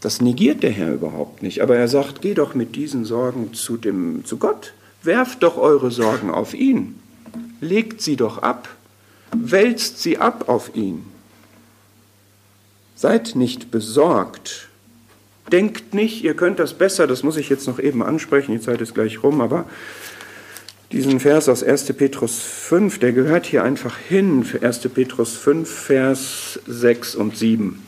Das negiert der Herr überhaupt nicht. Aber er sagt, geh doch mit diesen Sorgen zu, dem, zu Gott. Werft doch eure Sorgen auf ihn. Legt sie doch ab. Wälzt sie ab auf ihn. Seid nicht besorgt. Denkt nicht, ihr könnt das besser. Das muss ich jetzt noch eben ansprechen. Die Zeit ist gleich rum. Aber diesen Vers aus 1. Petrus 5, der gehört hier einfach hin. Für 1. Petrus 5, Vers 6 und 7.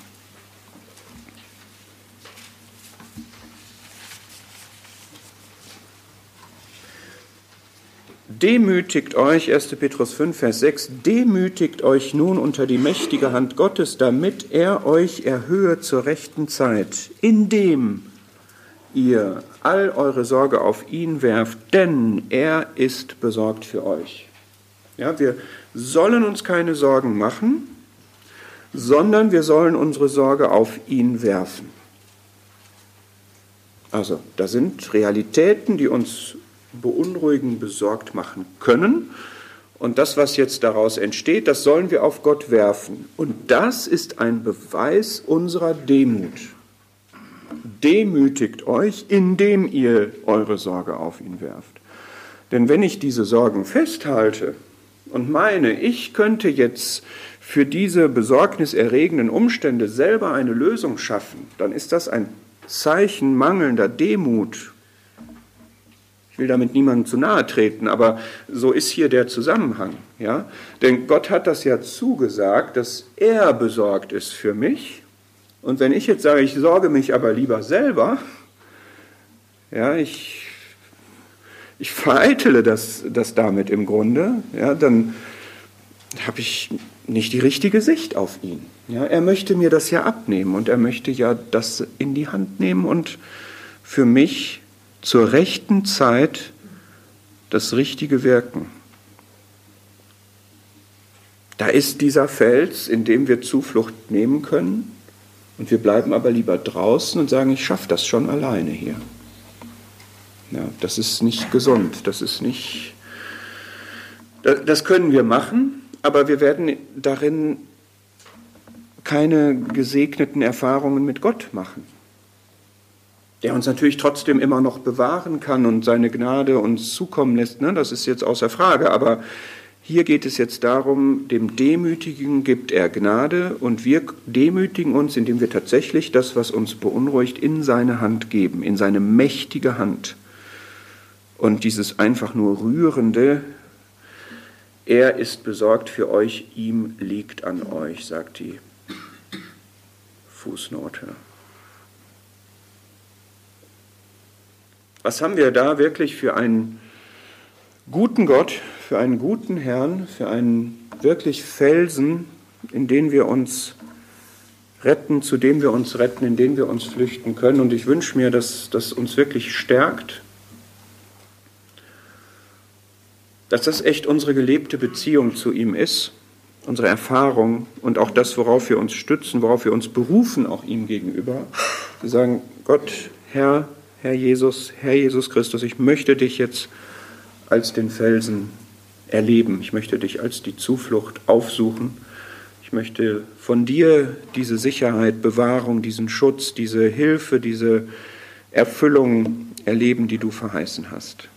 Demütigt euch, 1. Petrus 5, Vers 6, demütigt euch nun unter die mächtige Hand Gottes, damit er euch erhöhe zur rechten Zeit, indem ihr all eure Sorge auf ihn werft, denn er ist besorgt für euch. Ja, wir sollen uns keine Sorgen machen, sondern wir sollen unsere Sorge auf ihn werfen. Also, da sind Realitäten, die uns beunruhigen, besorgt machen können. Und das, was jetzt daraus entsteht, das sollen wir auf Gott werfen. Und das ist ein Beweis unserer Demut. Demütigt euch, indem ihr eure Sorge auf ihn werft. Denn wenn ich diese Sorgen festhalte und meine, ich könnte jetzt für diese besorgniserregenden Umstände selber eine Lösung schaffen, dann ist das ein Zeichen mangelnder Demut ich will damit niemandem zu nahe treten, aber so ist hier der Zusammenhang. Ja? Denn Gott hat das ja zugesagt, dass er besorgt ist für mich. Und wenn ich jetzt sage, ich sorge mich aber lieber selber, ja, ich, ich vereitele das, das damit im Grunde, ja, dann habe ich nicht die richtige Sicht auf ihn. Ja, er möchte mir das ja abnehmen und er möchte ja das in die Hand nehmen und für mich zur rechten Zeit das richtige Wirken. Da ist dieser Fels, in dem wir Zuflucht nehmen können, und wir bleiben aber lieber draußen und sagen, ich schaffe das schon alleine hier. Ja, das ist nicht gesund, das ist nicht. Das können wir machen, aber wir werden darin keine gesegneten Erfahrungen mit Gott machen der uns natürlich trotzdem immer noch bewahren kann und seine Gnade uns zukommen lässt. Ne? Das ist jetzt außer Frage. Aber hier geht es jetzt darum, dem Demütigen gibt er Gnade und wir demütigen uns, indem wir tatsächlich das, was uns beunruhigt, in seine Hand geben, in seine mächtige Hand. Und dieses einfach nur rührende, er ist besorgt für euch, ihm liegt an euch, sagt die Fußnote. Was haben wir da wirklich für ein guten Gott, für einen guten Herrn, für einen wirklich Felsen, in den wir uns retten, zu dem wir uns retten, in den wir uns flüchten können. Und ich wünsche mir, dass das uns wirklich stärkt, dass das echt unsere gelebte Beziehung zu ihm ist, unsere Erfahrung und auch das, worauf wir uns stützen, worauf wir uns berufen, auch ihm gegenüber. Wir sagen, Gott, Herr, Herr Jesus, Herr Jesus Christus, ich möchte dich jetzt als den Felsen erleben. Ich möchte dich als die Zuflucht aufsuchen. Ich möchte von dir diese Sicherheit, Bewahrung, diesen Schutz, diese Hilfe, diese Erfüllung erleben, die du verheißen hast.